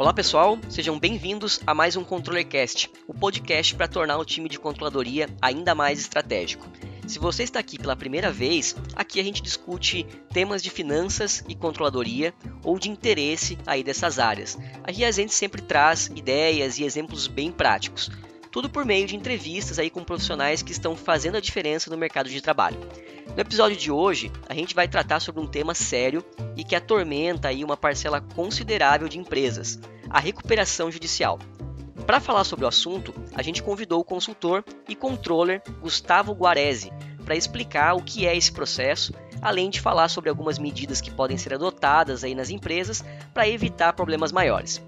Olá pessoal, sejam bem-vindos a mais um ControllerCast, o podcast para tornar o time de controladoria ainda mais estratégico. Se você está aqui pela primeira vez, aqui a gente discute temas de finanças e controladoria ou de interesse aí dessas áreas. Aqui a gente sempre traz ideias e exemplos bem práticos. Tudo por meio de entrevistas aí com profissionais que estão fazendo a diferença no mercado de trabalho. No episódio de hoje, a gente vai tratar sobre um tema sério e que atormenta aí uma parcela considerável de empresas, a recuperação judicial. Para falar sobre o assunto, a gente convidou o consultor e controller Gustavo Guarese para explicar o que é esse processo, além de falar sobre algumas medidas que podem ser adotadas aí nas empresas para evitar problemas maiores.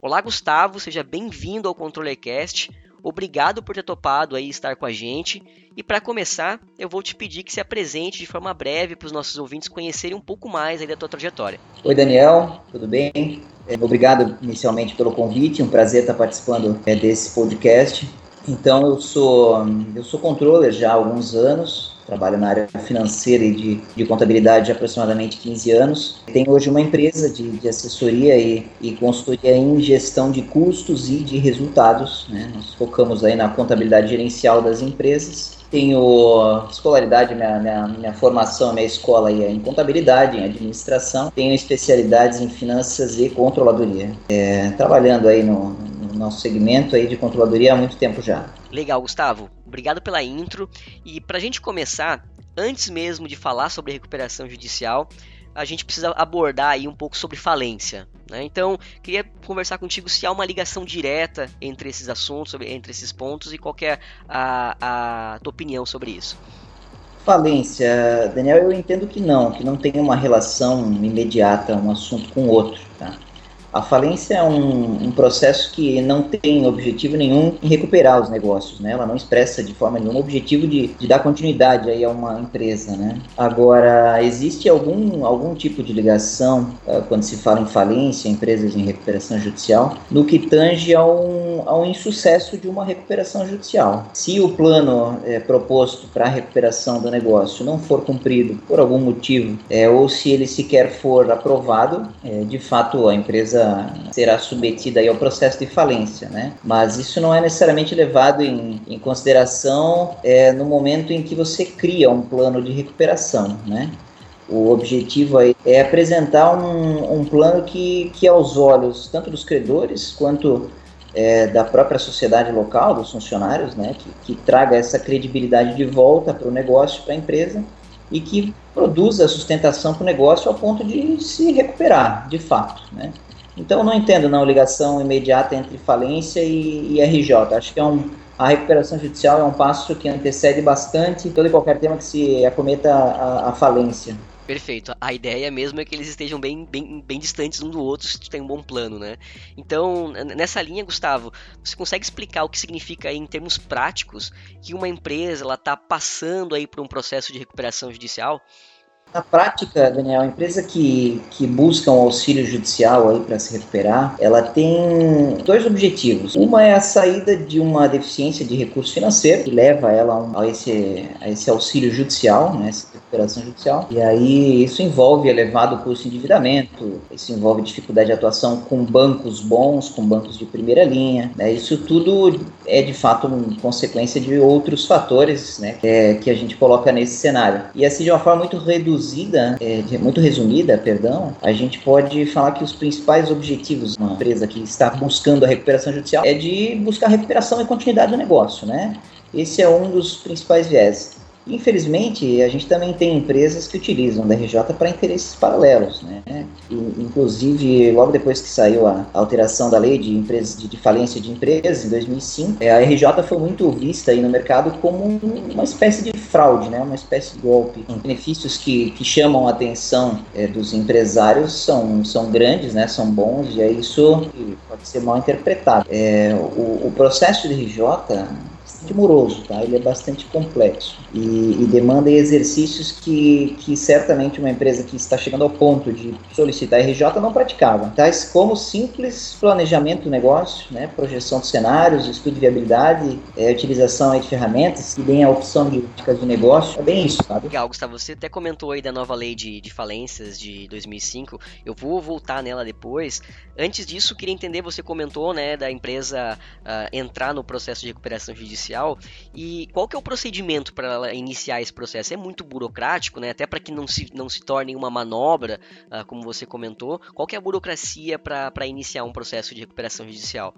Olá, Gustavo, seja bem-vindo ao ControllerCast. Obrigado por ter topado aí estar com a gente. E para começar, eu vou te pedir que se apresente de forma breve para os nossos ouvintes conhecerem um pouco mais aí da tua trajetória. Oi, Daniel, tudo bem? É, obrigado inicialmente pelo convite, um prazer estar participando é, desse podcast. Então, eu sou eu sou controller já há alguns anos, trabalho na área financeira e de, de contabilidade há aproximadamente 15 anos. Tenho hoje uma empresa de, de assessoria e, e, consultoria em gestão de custos e de resultados. Né? Nós focamos aí na contabilidade gerencial das empresas. Tenho escolaridade, minha, minha, minha formação, minha escola é em contabilidade, em administração. Tenho especialidades em finanças e controladoria. É, trabalhando aí no nosso segmento aí de controladoria há muito tempo já. Legal, Gustavo. Obrigado pela intro. E para a gente começar, antes mesmo de falar sobre recuperação judicial, a gente precisa abordar aí um pouco sobre falência. Né? Então, queria conversar contigo se há uma ligação direta entre esses assuntos, entre esses pontos, e qual é a, a tua opinião sobre isso. Falência, Daniel, eu entendo que não, que não tem uma relação imediata um assunto com o outro. Tá? A falência é um, um, processo que não tem objetivo nenhum em recuperar os negócios, né? Ela não expressa de forma nenhuma o objetivo de, de dar continuidade aí a uma empresa, né? Agora, existe algum, algum tipo de ligação uh, quando se fala em falência, empresas em recuperação judicial, no que tange a um, a um insucesso de uma recuperação judicial. Se o plano é, proposto para a recuperação do negócio não for cumprido por algum motivo, é, ou se ele sequer for aprovado, é, de fato a empresa empresa será submetida ao processo de falência, né? Mas isso não é necessariamente levado em, em consideração é, no momento em que você cria um plano de recuperação, né? O objetivo aí é apresentar um, um plano que, que, aos olhos tanto dos credores quanto é, da própria sociedade local, dos funcionários, né, que, que traga essa credibilidade de volta para o negócio, para a empresa, e que produza sustentação para o negócio ao ponto de se recuperar, de fato. Né? Então, não entendo não ligação imediata entre falência e, e RJ. Acho que é um, a recuperação judicial é um passo que antecede bastante todo e qualquer tema que se acometa a, a falência. Perfeito. A ideia mesmo é que eles estejam bem, bem, bem distantes um do outro se tem um bom plano, né? Então, nessa linha, Gustavo, você consegue explicar o que significa aí, em termos práticos que uma empresa ela está passando aí por um processo de recuperação judicial? Na prática, Daniel, a empresa que, que busca um auxílio judicial aí para se recuperar, ela tem dois objetivos. Uma é a saída de uma deficiência de recurso financeiro, que leva ela a, esse, a esse auxílio judicial, né, essa recuperação judicial. E aí isso envolve elevado custo de endividamento, isso envolve dificuldade de atuação com bancos bons, com bancos de primeira linha. Né, isso tudo é de fato consequência de outros fatores né, é, que a gente coloca nesse cenário. E assim, de uma forma muito reduzida, reduzida, é, muito resumida, perdão, a gente pode falar que os principais objetivos de uma empresa que está buscando a recuperação judicial é de buscar recuperação e continuidade do negócio, né? Esse é um dos principais viés. Infelizmente, a gente também tem empresas que utilizam da RJ para interesses paralelos, né? E, inclusive, logo depois que saiu a alteração da lei de de, de falência de empresas em 2005, é, a RJ foi muito vista aí no mercado como uma espécie de fraude, né? Uma espécie de golpe. Os benefícios que, que chamam a atenção é, dos empresários são, são grandes, né? São bons e é isso pode ser mal interpretado. É, o, o processo de RJ moroso, tá? Ele é bastante complexo e, e demanda exercícios que, que certamente uma empresa que está chegando ao ponto de solicitar RJ não praticava, tais como simples planejamento do negócio, né? Projeção de cenários, estudo de viabilidade, é, utilização de ferramentas que deem a opção de dicas de negócio. É bem isso, sabe? Legal, Gustavo. Você até comentou aí da nova lei de, de falências de 2005. Eu vou voltar nela depois. Antes disso, queria entender, você comentou, né, da empresa uh, entrar no processo de recuperação judicial e qual que é o procedimento para iniciar esse processo? É muito burocrático, né, até para que não se, não se torne uma manobra, uh, como você comentou. Qual que é a burocracia para iniciar um processo de recuperação judicial?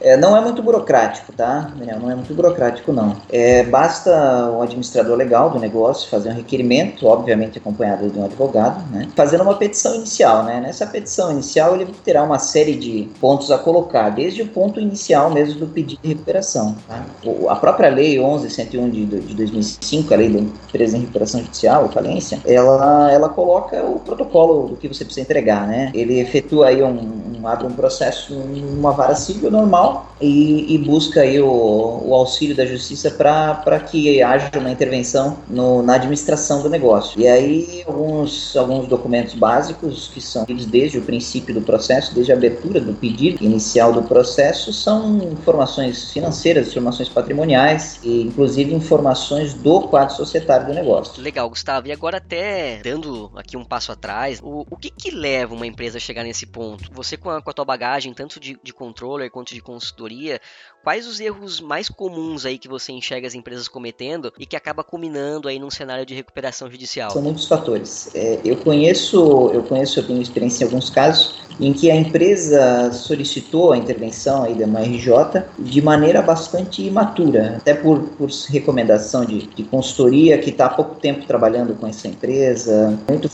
É, não é muito burocrático, tá, Daniel? Não é muito burocrático, não. É, basta o administrador legal do negócio fazer um requerimento, obviamente acompanhado de um advogado, né, fazendo uma petição inicial, né. Nessa petição inicial ele terá uma série de pontos a colocar, desde o ponto inicial mesmo do pedido de recuperação. Tá? O, a própria lei 11.101 de, de 2005, a lei da empresa em recuperação judicial, falência, ela, ela coloca o protocolo do que você precisa entregar, né? Ele efetua aí um abre um processo numa vara civil normal e, e busca aí o, o, auxílio da justiça para que haja uma intervenção no, na administração do negócio. E aí alguns, alguns documentos básicos que são desde o princípio do processo, desde a abertura do pedido inicial do processo, são informações financeiras, informações patrimoniais e inclusive informações do quadro societário do negócio. Legal, Gustavo. E agora até dando aqui um passo atrás, o, o que que leva uma empresa a chegar nesse ponto? Você com a, com a tua bagagem, tanto de, de controller quanto de consultoria, quais os erros mais comuns aí que você enxerga as empresas cometendo e que acaba culminando aí num cenário de recuperação judicial? São muitos fatores. É, eu conheço, eu conheço, eu tenho experiência em alguns casos em que a empresa solicitou a intervenção aí da RJ de maneira bastante imatura, até por, por recomendação de, de consultoria que está há pouco tempo trabalhando com essa empresa, muito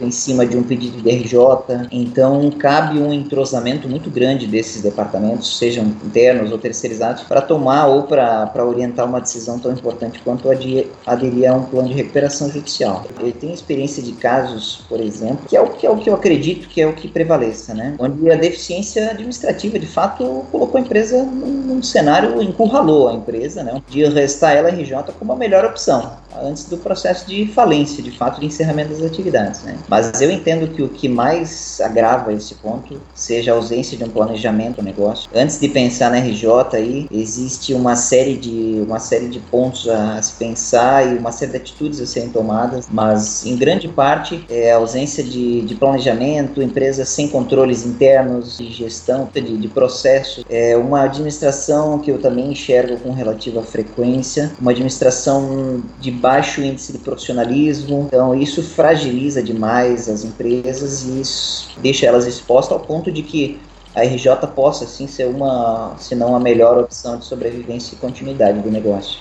em cima de um pedido de RJ, então cabe um entrosamento muito grande desses departamentos, sejam internos ou terceirizados, para tomar ou para orientar uma decisão tão importante quanto aderir, aderir a um plano de recuperação judicial. Eu tenho experiência de casos, por exemplo, que é o que, é o que eu acredito que é o que prevaleça, né? onde a deficiência administrativa, de fato, colocou a empresa num, num cenário, encurralou a empresa, né? de restar ela RJ como a melhor opção, antes do processo de falência, de fato, de encerramento das atividades. Né? Mas eu entendo que o que mais agrava esse ponto seja a ausência de um planejamento do negócio. Antes de pensar na RJ aí, existe uma série de uma série de pontos a se pensar e uma série de atitudes a serem tomadas, mas em grande parte é a ausência de, de planejamento, empresas sem controles internos de gestão, de, de processo, é uma administração que eu também enxergo com relativa frequência, uma administração de baixo índice de profissionalismo, então isso fragiliza demais as empresas e isso deixa elas expostas ao ponto de que a RJ possa sim ser uma, se não a melhor opção de sobrevivência e continuidade do negócio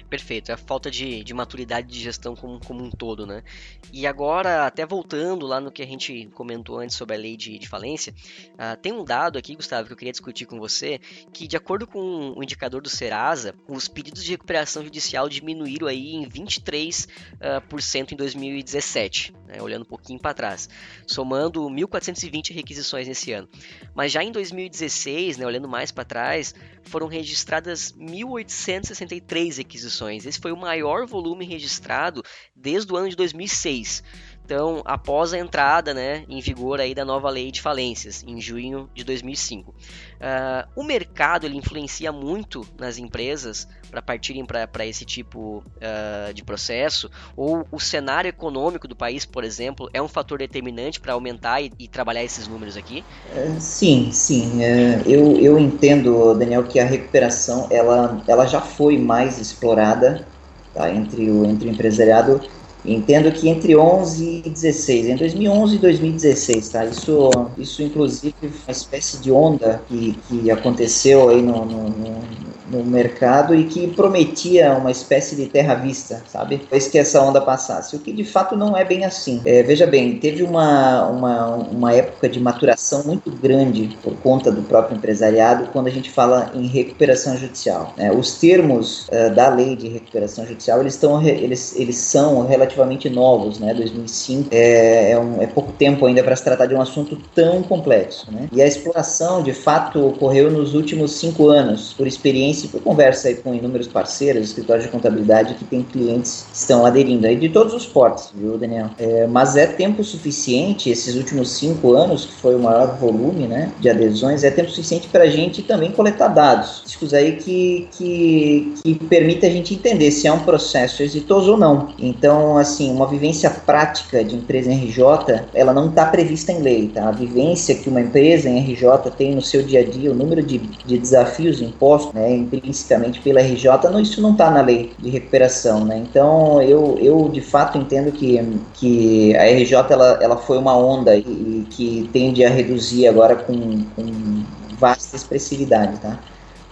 perfeito. É a falta de, de maturidade de gestão como, como um todo, né? E agora, até voltando lá no que a gente comentou antes sobre a lei de, de falência, uh, tem um dado aqui, Gustavo, que eu queria discutir com você, que de acordo com o indicador do Serasa, os pedidos de recuperação judicial diminuíram aí em 23% uh, por cento em 2017, né? olhando um pouquinho para trás, somando 1.420 requisições nesse ano. Mas já em 2016, né, olhando mais para trás, foram registradas 1.863 requisições. Esse foi o maior volume registrado desde o ano de 2006. Então, após a entrada né, em vigor aí da nova lei de falências, em junho de 2005. Uh, ah, o mercado ele influencia muito nas empresas para partirem para esse tipo uh, de processo? Ou o cenário econômico do país, por exemplo, é um fator determinante para aumentar e, e, trabalhar esses números aqui? É, sim, sim. É, eu, eu entendo, Daniel, que a recuperação ela, ela já foi mais explorada tá, entre, o, entre o empresariado Entendo que entre 11 e 16, em 2011 e 2016, tá? Isso, isso inclusive foi uma espécie de onda que, que aconteceu aí no, no, no no mercado e que prometia uma espécie de terra vista, sabe? Depois que essa onda passasse. O que de fato não é bem assim. É, veja bem, teve uma, uma, uma época de maturação muito grande por conta do próprio empresariado quando a gente fala em recuperação judicial. É, os termos uh, da lei de recuperação judicial eles, estão, eles, eles são relativamente novos, né? 2005 é, é, um, é pouco tempo ainda para se tratar de um assunto tão complexo, né? E a exploração de fato ocorreu nos últimos cinco anos por experiência princípio, conversa aí com inúmeros parceiros, escritórios de contabilidade que tem clientes que estão aderindo aí de todos os portes, viu, Daniel? É, mas é tempo suficiente, esses últimos cinco anos, que foi o maior volume né, de adesões, é tempo suficiente para a gente também coletar dados. Discos aí que, que, que permite a gente entender se é um processo exitoso ou não. Então, assim, uma vivência prática de empresa em RJ, ela não está prevista em lei, tá? A vivência que uma empresa em RJ tem no seu dia a dia, o número de, de desafios impostos, né, implícitamente pela RJ, não, isso não está na lei de recuperação, né? Então, eu, eu de fato entendo que, que a RJ ela, ela foi uma onda e, e que tende a reduzir agora com, com vasta expressividade, tá?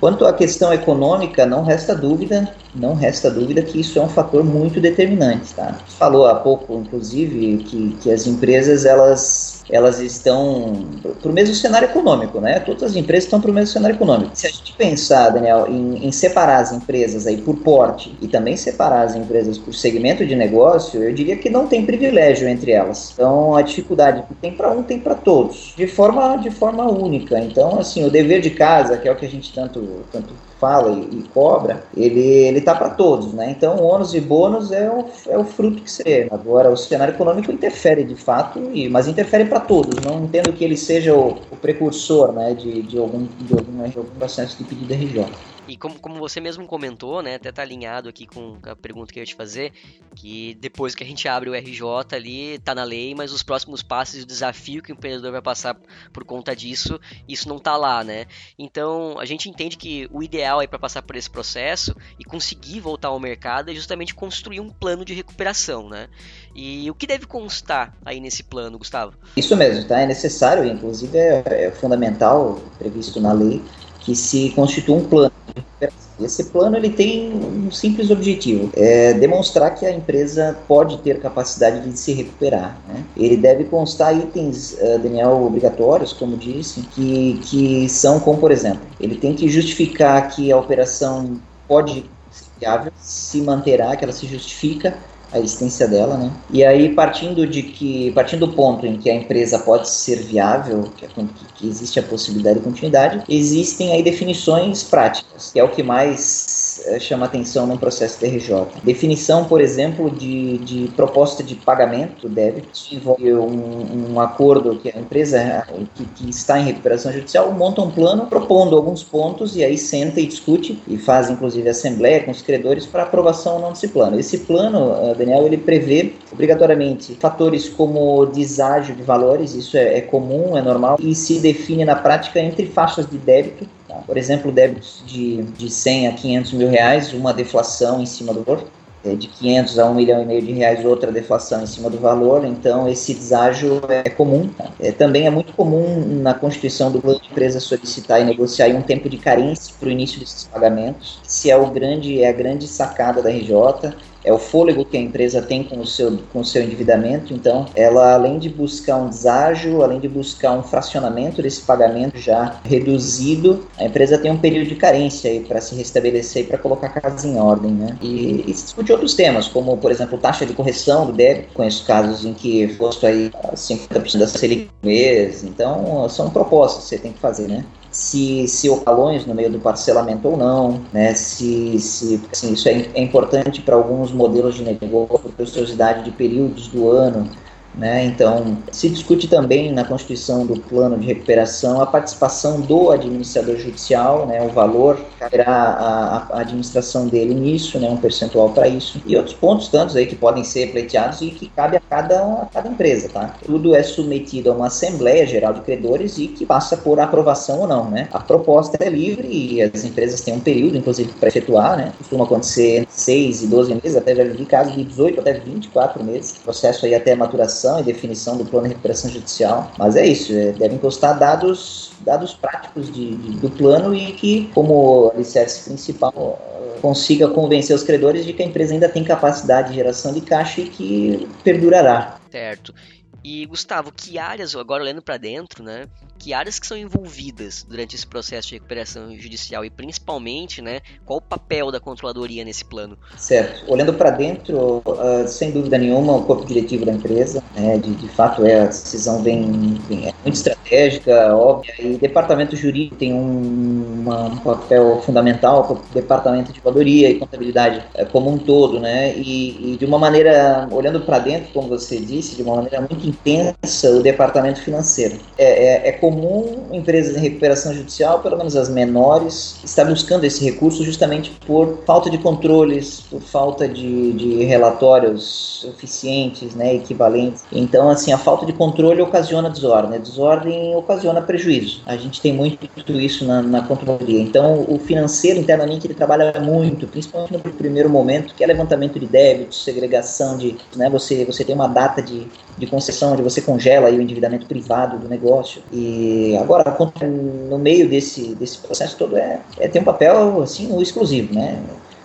Quanto à questão econômica, não resta dúvida, não resta dúvida que isso é um fator muito determinante, tá? Falou há pouco, inclusive, que, que as empresas elas elas estão para o mesmo cenário econômico, né? Todas as empresas estão para o mesmo cenário econômico. Se a gente pensar, Daniel, em, em, separar as empresas aí por porte e também separar as empresas por segmento de negócio, eu diria que não tem privilégio entre elas. Então, a dificuldade que tem para um tem para todos, de forma de forma única. Então, assim, o dever de casa, que é o que a gente tanto tanto fala e, e cobra, ele, ele tá para todos, né? Então, ônus e bônus é o, é o fruto que você. Agora, o cenário econômico interfere de fato, e, mas interfere para todos. Não entendo que ele seja o, o precursor, né, de, de, algum, de, algum, de algum processo de pedido RJ. E como, como você mesmo comentou, né, até tá alinhado aqui com a pergunta que eu ia te fazer, que depois que a gente abre o RJ ali, tá na lei, mas os próximos passos e o desafio que o empreendedor vai passar por conta disso, isso não tá lá, né? Então, a gente entende que o ideal aí para passar por esse processo e conseguir voltar ao mercado é justamente construir um plano de recuperação, né? E o que deve constar aí nesse plano, Gustavo? Isso mesmo, tá? É necessário, inclusive é, é fundamental, previsto na lei, que se constitua um plano. Esse plano ele tem um simples objetivo: é demonstrar que a empresa pode ter capacidade de se recuperar. Né? Ele deve constar itens, uh, Daniel, obrigatórios, como disse, que, que são como, por exemplo, ele tem que justificar que a operação pode ser viável, se manterá, que ela se justifica a existência dela, né? E aí partindo de que, partindo do ponto em que a empresa pode ser viável, que, é, que existe a possibilidade de continuidade, existem aí definições práticas, que é o que mais eh, chama atenção num processo TRJ. Definição, por exemplo, de, de proposta de pagamento débito, envolve um, um, acordo que a empresa que, que, está em recuperação judicial monta um plano propondo alguns pontos e aí senta e discute e faz inclusive assembleia com os credores para aprovação ou não desse plano. Esse plano, eh, Daniel, ele prevê obrigatoriamente fatores como deságio de valores, isso é, é comum, é normal, e se define na prática entre faixas de débito Por exemplo, débitos de, de 100 a 500 mil reais, uma deflação em cima do valor, é, de 500 a 1 milhão e meio de reais, outra deflação em cima do valor, então esse deságio é comum. Tá? É, também é muito comum na constituição do plano de empresa solicitar e negociar um tempo de carência para o início desses pagamentos, se é, o grande, é a grande sacada da RJ, é o fôlego que a empresa tem com o seu, com o seu endividamento. Então, ela, além de buscar um deságio, além de buscar um fracionamento desse pagamento já reduzido, a empresa tem um período de carência para se restabelecer e para colocar a casa em ordem. Né? E, e se discute outros temas, como, por exemplo, taxa de correção do débito. Conheço casos em que fosse aí 50% da Selic mês. Então, são propostas que você tem que fazer, né? Se, se ocalões no meio do parcelamento ou não, né? Se, se assim, isso é, é importante para alguns modelos de negócio, por preciosidade de períodos do ano, né? Então, se discute também na constituição do plano de recuperação a participação do administrador judicial, né? o valor caberá a, a administração dele nisso, né? um percentual para isso, e outros pontos tantos aí que podem ser pleiteados e que cabe a cada, a cada empresa. Tá? Tudo é submetido a uma Assembleia Geral de Credores e que passa por aprovação ou não. Né? A proposta é livre e as empresas têm um período, inclusive, para efetuar, né? costuma acontecer entre 6 e 12 meses, até já vi casos de 18 até 24 meses, processo aí até maturação elaboração e definição do plano de recuperação judicial. Mas é isso, é, devem constar dados, dados práticos de, de, do plano e que, como alicerce principal, consiga convencer os credores de que a empresa ainda tem capacidade de geração de caixa e que perdurará. Certo. E Gustavo, que áreas, agora olhando para dentro, né? Que áreas que são envolvidas durante esse processo de recuperação judicial e principalmente, né, qual o papel da controladoria nesse plano? Certo. Olhando para dentro, uh, sem dúvida nenhuma, o corpo diretivo da empresa, né, de, de fato é a decisão bem, é muito estratégica, óbvia, e departamento jurídico tem um, uma, um papel fundamental, o departamento de controladoria e contabilidade é, como um todo, né, e, e de uma maneira, olhando para dentro, como você disse, de uma maneira muito intensa, o departamento financeiro. É, é, é comum empresas em recuperação judicial, pelo menos as menores, estar buscando esse recurso justamente por falta de controles, por falta de, de relatórios eficientes, né, equivalentes. Então, assim, a falta de controle ocasiona desordem, a desordem ocasiona prejuízo. A gente tem muito isso na, na controladoria. Então, o financeiro internamente ele trabalha muito, principalmente no primeiro momento, que é levantamento de débitos, segregação de, né, você você tem uma data de, de concessão onde você congela aí o endividamento privado do negócio. E agora, no meio desse, desse processo todo, é, é ter um papel assim, exclusivo, né?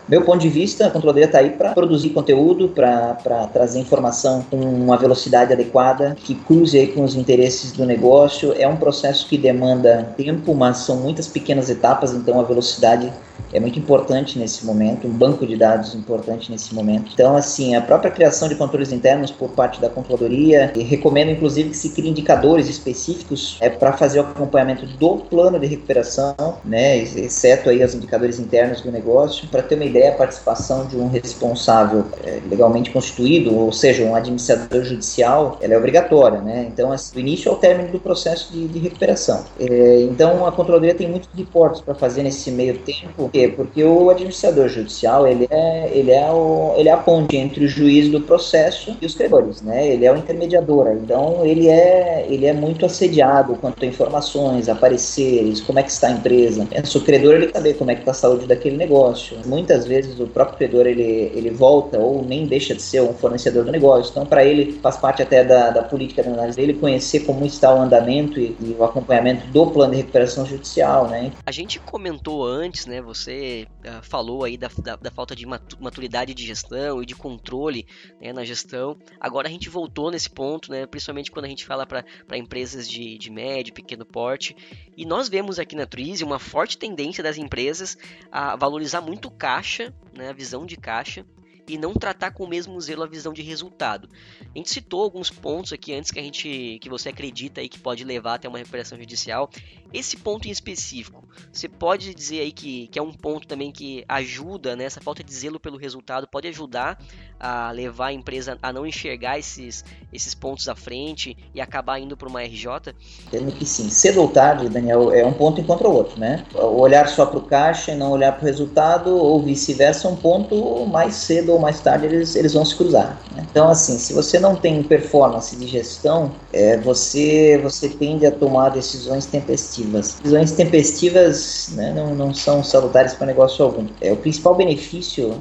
Meu ponto de vista, a controladoria está aí para produzir conteúdo, para trazer informação com uma velocidade adequada, que cruze aí com os interesses do negócio. É um processo que demanda tempo, mas são muitas pequenas etapas, então a velocidade é muito importante nesse momento, um banco de dados importante nesse momento. Então, assim, a própria criação de controles internos por parte da controladoria, e recomendo inclusive que se criem indicadores específicos é, para fazer o acompanhamento do plano de recuperação, né, exceto aí os indicadores internos do negócio, para ter uma ideia, a participação de um responsável é, legalmente constituído, ou seja, um administrador judicial, ela é obrigatória, né? Então, assim, do início ao término do processo de, de recuperação. É, então, a controladoria tem muitos reportes para fazer nesse meio tempo, quê? Porque o administrador judicial, ele é, ele é, o, ele é a ponte entre o juiz do processo e os credores, né? Ele é o intermediador, então ele é, ele é muito assediado quanto a informações, apareceres, como é que está a empresa. O credor, ele saber como é que está a saúde daquele negócio. Muitas vezes o próprio credor, ele, ele volta ou nem deixa de ser um fornecedor do negócio. Então, para ele, faz parte até da, da política da análise dele conhecer como está o andamento e, e o acompanhamento do plano de recuperação judicial, né? A gente comentou antes, né, você uh, falou aí da, da, da, falta de maturidade de gestão e de controle né, na gestão. Agora a gente voltou nesse ponto, né, principalmente quando a gente fala para empresas de, de médio, pequeno porte. E nós vemos aqui na Twizy uma forte tendência das empresas a valorizar muito caixa, né, a visão de caixa, e não tratar com o mesmo zelo a visão de resultado. A gente citou alguns pontos aqui antes que a gente que você acredita aí que pode levar até uma recuperação judicial. Esse ponto em específico, você pode dizer aí que, que é um ponto também que ajuda, né, essa falta de zelo pelo resultado pode ajudar a levar a empresa a não enxergar esses, esses pontos à frente e acabar indo para uma RJ? Entendo que sim. Cedo ou tarde, Daniel, é um ponto encontra o outro, né? Olhar só para o caixa e não olhar para o resultado, ou vice-versa, é um ponto mais cedo ou mais tarde eles, eles vão se cruzar. Né? Então, assim, se você não tem performance de gestão, é, você, você tende a tomar decisões tempestivas. Decisões tempestivas né, não, não são salutares para negócio algum. É, o principal benefício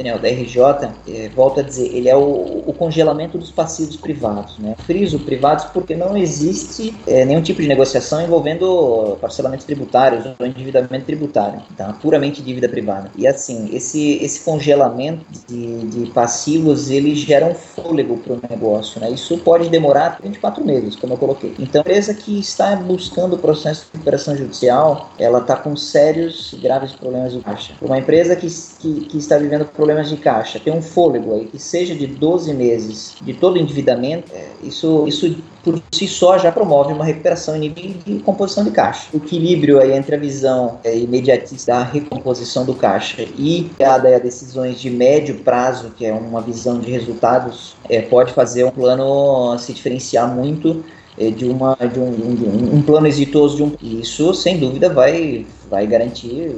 Daniel, da RJ, é, volto a dizer, ele é o, o, congelamento dos passivos privados. Né? Friso privados porque não existe é, nenhum tipo de negociação envolvendo parcelamentos tributários ou endividamento tributário. Tá? Puramente dívida privada. E assim, esse, esse congelamento de, de passivos, ele gera um fôlego para o negócio. Né? Isso pode demorar 24 meses, como eu coloquei. Então, a empresa que está buscando o processo de recuperação judicial, ela está com sérios graves problemas de caixa. Uma empresa que, que, que está vivendo problemas de caixa, tem um fôlego aí que seja de 12 meses de todo endividamento, é, isso, isso por si só já promove uma recuperação em nível de composição de caixa. O equilíbrio aí entre a visão é, imediatista da recomposição do caixa e a, a decisões de médio prazo, que é uma visão de resultados, é, pode fazer um plano se diferenciar muito é, de, uma, de um, um, um, plano exitoso de um. Isso, sem dúvida, vai, vai garantir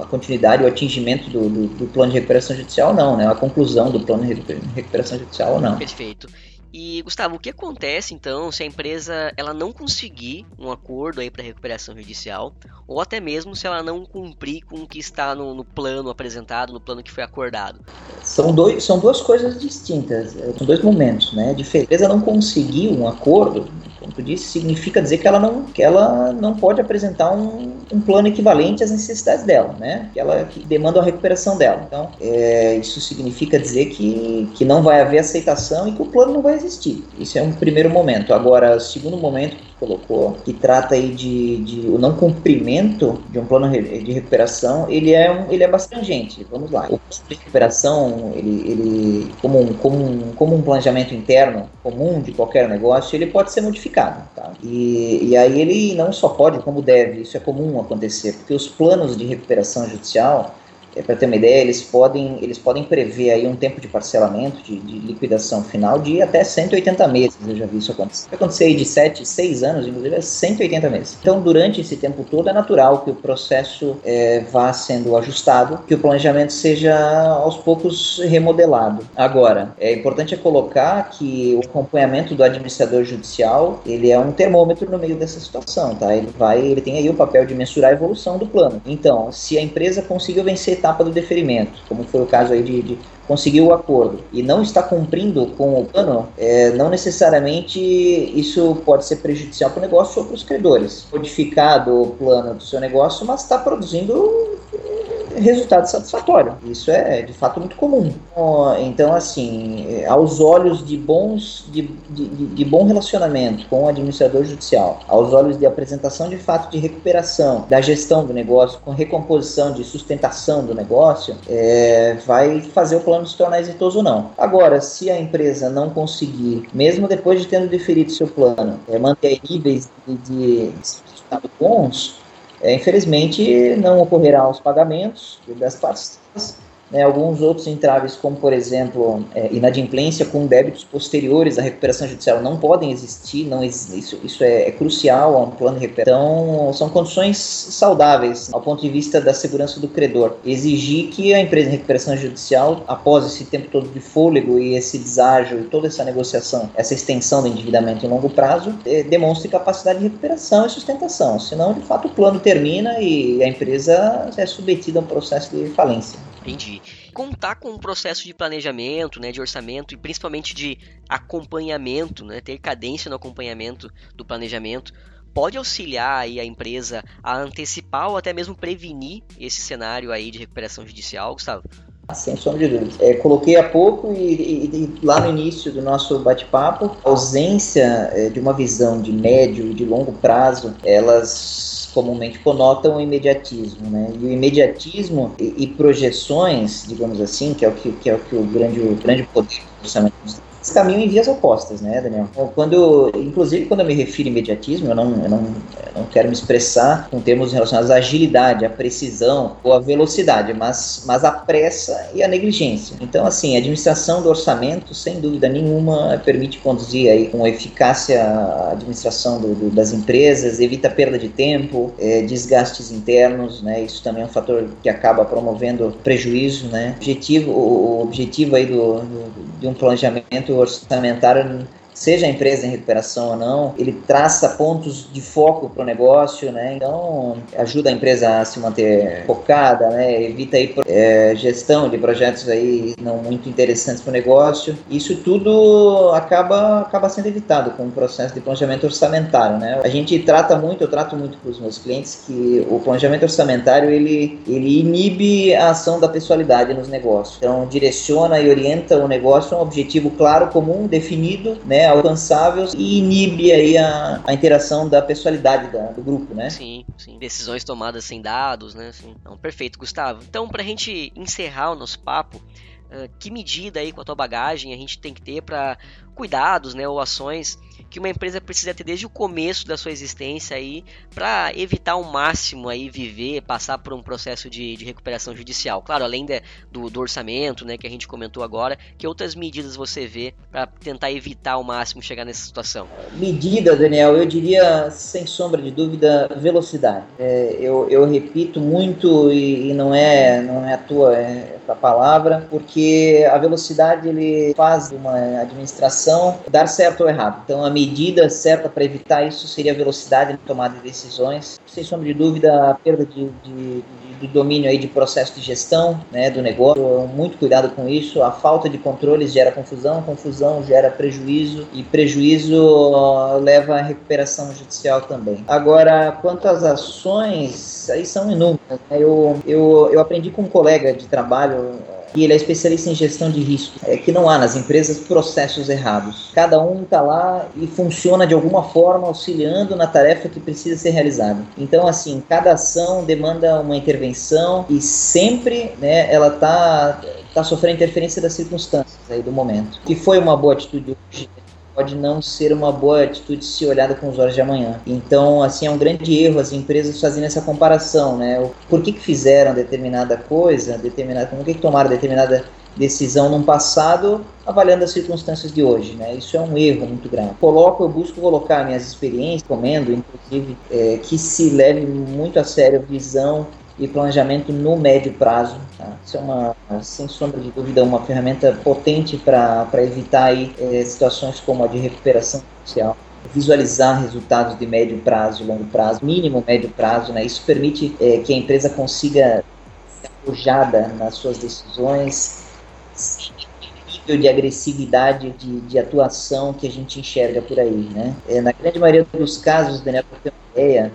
a continuidade, o atingimento do, do, do, plano de recuperação judicial, não, né? A conclusão do plano de recuperação judicial, não. Perfeito. E Gustavo, o que acontece então se a empresa ela não conseguir um acordo aí para recuperação judicial, ou até mesmo se ela não cumprir com o que está no, no, plano apresentado, no plano que foi acordado? São, dois, são duas coisas distintas, são dois momentos, né? A empresa não conseguir um acordo, como tu disse, significa dizer que ela não, que ela não pode apresentar um, um plano equivalente às necessidades dela, né? Que ela que demanda a recuperação dela. Então, é, isso significa dizer que, que não vai haver aceitação e que o plano não vai existir. Isso é um primeiro momento. Agora, segundo momento colocou, que trata aí de, de o não cumprimento de um plano de recuperação, ele é, um, ele é bastante gente. Vamos lá. O plano de recuperação, ele, ele como, um, como, um, como um planejamento interno comum de qualquer negócio, ele pode ser modificado. Tá? E, e aí ele não só pode, como deve, isso é comum acontecer, porque os planos de recuperação judicial é, para ter uma ideia, eles podem, eles podem prever aí um tempo de parcelamento, de, de, liquidação final de até 180 meses. Eu já vi isso acontecer. Acontecer aí de 7, 6 anos, inclusive, é 180 meses. Então, durante esse tempo todo, é natural que o processo é, vá sendo ajustado, que o planejamento seja aos poucos remodelado. Agora, é importante é colocar que o acompanhamento do administrador judicial, ele é um termômetro no meio dessa situação, tá? Ele vai, ele tem aí o papel de mensurar a evolução do plano. Então, se a empresa conseguiu vencer etapa do deferimento, como foi o caso aí de, de conseguir o acordo e não está cumprindo com o plano, é, não necessariamente isso pode ser prejudicial para o negócio ou para os credores. Modificado o plano do seu negócio, mas está produzindo resultado satisfatório. Isso é de fato muito comum. Então, assim, aos olhos de bons de, de, de, bom relacionamento com o administrador judicial, aos olhos de apresentação de fato de recuperação da gestão do negócio, com recomposição de sustentação do negócio, é, vai fazer o plano se tornar exitoso ou não. Agora, se a empresa não conseguir, mesmo depois de tendo deferido seu plano, é, manter níveis de, de, de bons, é, infelizmente, não ocorrerá os pagamentos das partes né, alguns outros entraves, como por exemplo, é, inadimplência com débitos posteriores à recuperação judicial, não podem existir, não isso, isso é, é crucial a um plano de recuperação. Então, são condições saudáveis ao ponto de vista da segurança do credor. Exigir que a empresa de recuperação judicial, após esse tempo todo de fôlego e esse deságio toda essa negociação, essa extensão do endividamento em longo prazo, é, demonstre capacidade de recuperação e sustentação. Senão, de fato, o plano termina e a empresa é submetida a um processo de falência. Entendi. Contar com um processo de planejamento, né, de orçamento e principalmente de acompanhamento, né, ter cadência no acompanhamento do planejamento, pode auxiliar aí a empresa a antecipar ou até mesmo prevenir esse cenário aí de recuperação judicial, Gustavo? Sem sombra de dúvida. É, coloquei há pouco e, e, e, lá no início do nosso bate-papo, a ausência é, de uma visão de médio e de longo prazo, elas comumente conotam o imediatismo, né? E o imediatismo e, e projeções, digamos assim, que é o que, que é o que o grande, o grande poder do orçamento esse caminho em vias opostas, né, Daniel? Quando, inclusive, quando eu me refiro a imediatismo, eu não, eu não, eu não quero me expressar com termos relacionados à agilidade, à precisão ou à velocidade, mas, mas a pressa e a negligência. Então, assim, a administração do orçamento, sem dúvida nenhuma, permite conduzir aí com eficácia a administração do, do, das empresas, evita perda de tempo, é, desgastes internos, né? Isso também é um fator que acaba promovendo prejuízo, né? O objetivo, o objetivo aí do, do de um planejamento orçamentário seja a empresa em recuperação ou não, ele traça pontos de foco para o negócio, né? Então ajuda a empresa a se manter focada, né? Evita aí é, gestão de projetos aí não muito interessantes para o negócio. Isso tudo acaba acaba sendo evitado com o processo de planejamento orçamentário, né? A gente trata muito, eu trato muito para os meus clientes que o planejamento orçamentário ele ele inibe a ação da pessoalidade nos negócios. Então direciona e orienta o negócio a um objetivo claro, comum, definido, né? Alcançáveis e inibe aí a, a interação da pessoalidade da, do grupo, né? Sim, sim. Decisões tomadas sem dados, né? Sim. Então, perfeito, Gustavo. Então, pra gente encerrar o nosso papo, uh, que medida aí com a tua bagagem a gente tem que ter para cuidados, né, ou ações que uma empresa precisa ter desde o começo da sua existência aí para evitar ao máximo aí viver, passar por um processo de, de recuperação judicial. Claro, além de, do, do, orçamento, né, que a gente comentou agora, que outras medidas você vê para tentar evitar ao máximo chegar nessa situação? Medida, Daniel, eu diria sem sombra de dúvida velocidade. É, eu, eu repito muito e, e, não é não é a tua é a palavra, porque a velocidade ele faz uma administração ação dar certo ou errado. Então, a medida certa para evitar isso seria a velocidade de tomada de decisões. Sem sombra de dúvida, a perda de, de, de domínio aí de processo de gestão né, do negócio, muito cuidado com isso. A falta de controles gera confusão, confusão gera prejuízo e prejuízo leva à recuperação judicial também. Agora, quanto às ações, aí são inúmeras. Né? Eu, eu, eu aprendi com um colega de trabalho e ele é especialista em gestão de risco. É que não há nas empresas processos errados. Cada um está lá e funciona de alguma forma auxiliando na tarefa que precisa ser realizada. Então, assim, cada ação demanda uma intervenção e sempre, né, ela está tá sofrendo interferência das circunstâncias aí do momento. Que foi uma boa atitude hoje pode não ser uma boa atitude se olhada com os olhos de amanhã. Então, assim, é um grande erro as empresas fazendo essa comparação, né? Por que, que fizeram determinada coisa, determinada, por que, que tomaram determinada decisão no passado, avaliando as circunstâncias de hoje, né? Isso é um erro muito grave. Coloco, eu busco colocar minhas experiências, comendo, inclusive, é, que se leve muito a sério a visão e planejamento no médio prazo. Tá? Isso é uma, sem sombra de dúvida, uma ferramenta potente para evitar aí, é, situações como a de recuperação social visualizar resultados de médio prazo longo prazo, mínimo médio prazo, né? Isso permite é, que a empresa consiga ser arrojada nas suas decisões, nível de agressividade de, de atuação que a gente enxerga por aí, né? É, na grande maioria dos casos, Daniel, é,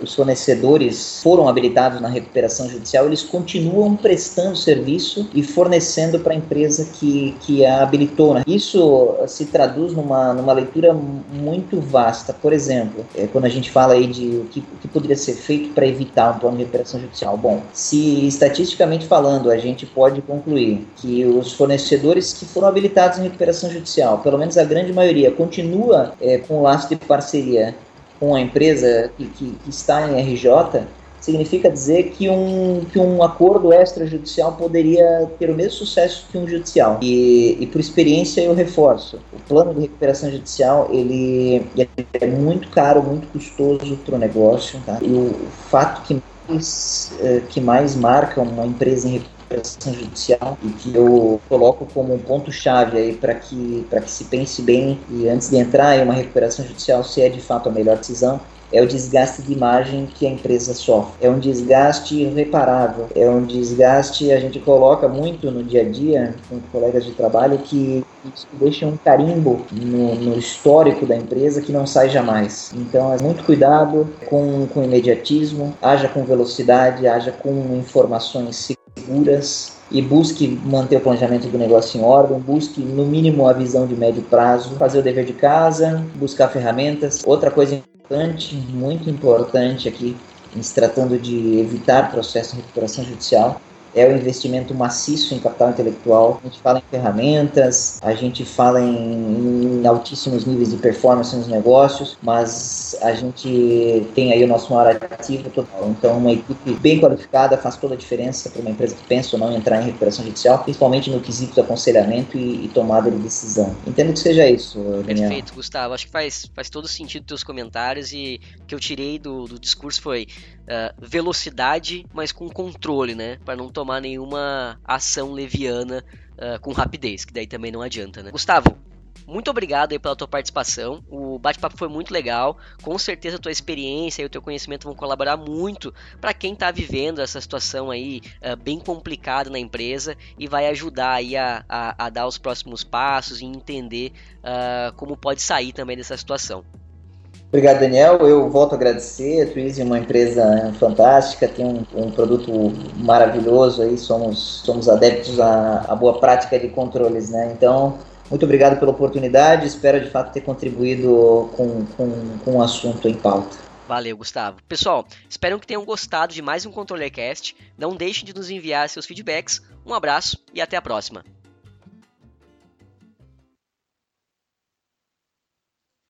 os fornecedores foram habilitados na recuperação judicial, eles continuam prestando serviço e fornecendo para a empresa que, que a habilitou. Né? Isso se traduz numa, numa leitura muito vasta. Por exemplo, é, quando a gente fala aí de o que, o que poderia ser feito para evitar um plano de recuperação judicial. Bom, se estatisticamente falando a gente pode concluir que os fornecedores que foram habilitados em recuperação judicial, pelo menos a grande maioria, continua é, com o laço de parceria com a empresa que, que, está em RJ, significa dizer que um, que um acordo extrajudicial poderia ter o mesmo sucesso que um judicial. E, e por experiência eu reforço, o plano de recuperação judicial ele, ele é muito caro, muito custoso para o negócio. Tá? E o fato que mais, eh, que mais marca uma empresa em recuperação recuperação judicial e que eu coloco como um ponto-chave aí para que, que se pense bem e antes de entrar em uma recuperação judicial se é de fato a melhor decisão, é o desgaste de imagem que a empresa sofre. É um desgaste irreparável, é um desgaste, a gente coloca muito no dia a dia com colegas de trabalho que deixa um carimbo no, no, histórico da empresa que não sai jamais. Então, é muito cuidado com, com imediatismo, haja com velocidade, haja com informações e busque manter o planejamento do negócio em ordem, busque no mínimo a visão de médio prazo, fazer o dever de casa, buscar ferramentas. Outra coisa importante, muito importante aqui, se tratando de evitar processo de recuperação judicial, é o investimento maciço em capital intelectual. A gente fala em ferramentas, a gente fala em, em, altíssimos níveis de performance nos negócios, mas a gente tem aí o nosso maior ativo total. Então, uma equipe bem qualificada faz toda a diferença para uma empresa que pensa ou não entrar em recuperação judicial, principalmente no quesito de aconselhamento e, e tomada de decisão. Entendo que seja isso, Daniel. Perfeito, Gustavo. Acho que faz, faz todo sentido teus comentários e o que eu tirei do, do discurso foi uh, velocidade, mas com controle, né? Para não tomar nenhuma ação leviana uh, com rapidez, que daí também não adianta, né? Gustavo, muito obrigado aí pela tua participação. O bate-papo foi muito legal. Com certeza a tua experiência e o teu conhecimento vão colaborar muito para quem está vivendo essa situação aí uh, bem complicada na empresa e vai ajudar aí a, a, a dar os próximos passos e entender uh, como pode sair também dessa situação. Obrigado, Daniel. Eu volto a agradecer. A Twizy é uma empresa fantástica, tem um, um, produto maravilhoso aí. Somos, somos adeptos à, à boa prática de controles, né? Então, muito obrigado pela oportunidade. Espero de fato ter contribuído com, com, com o assunto em pauta. Valeu, Gustavo. Pessoal, espero que tenham gostado de mais um ControllerCast. Não deixem de nos enviar seus feedbacks. Um abraço e até a próxima.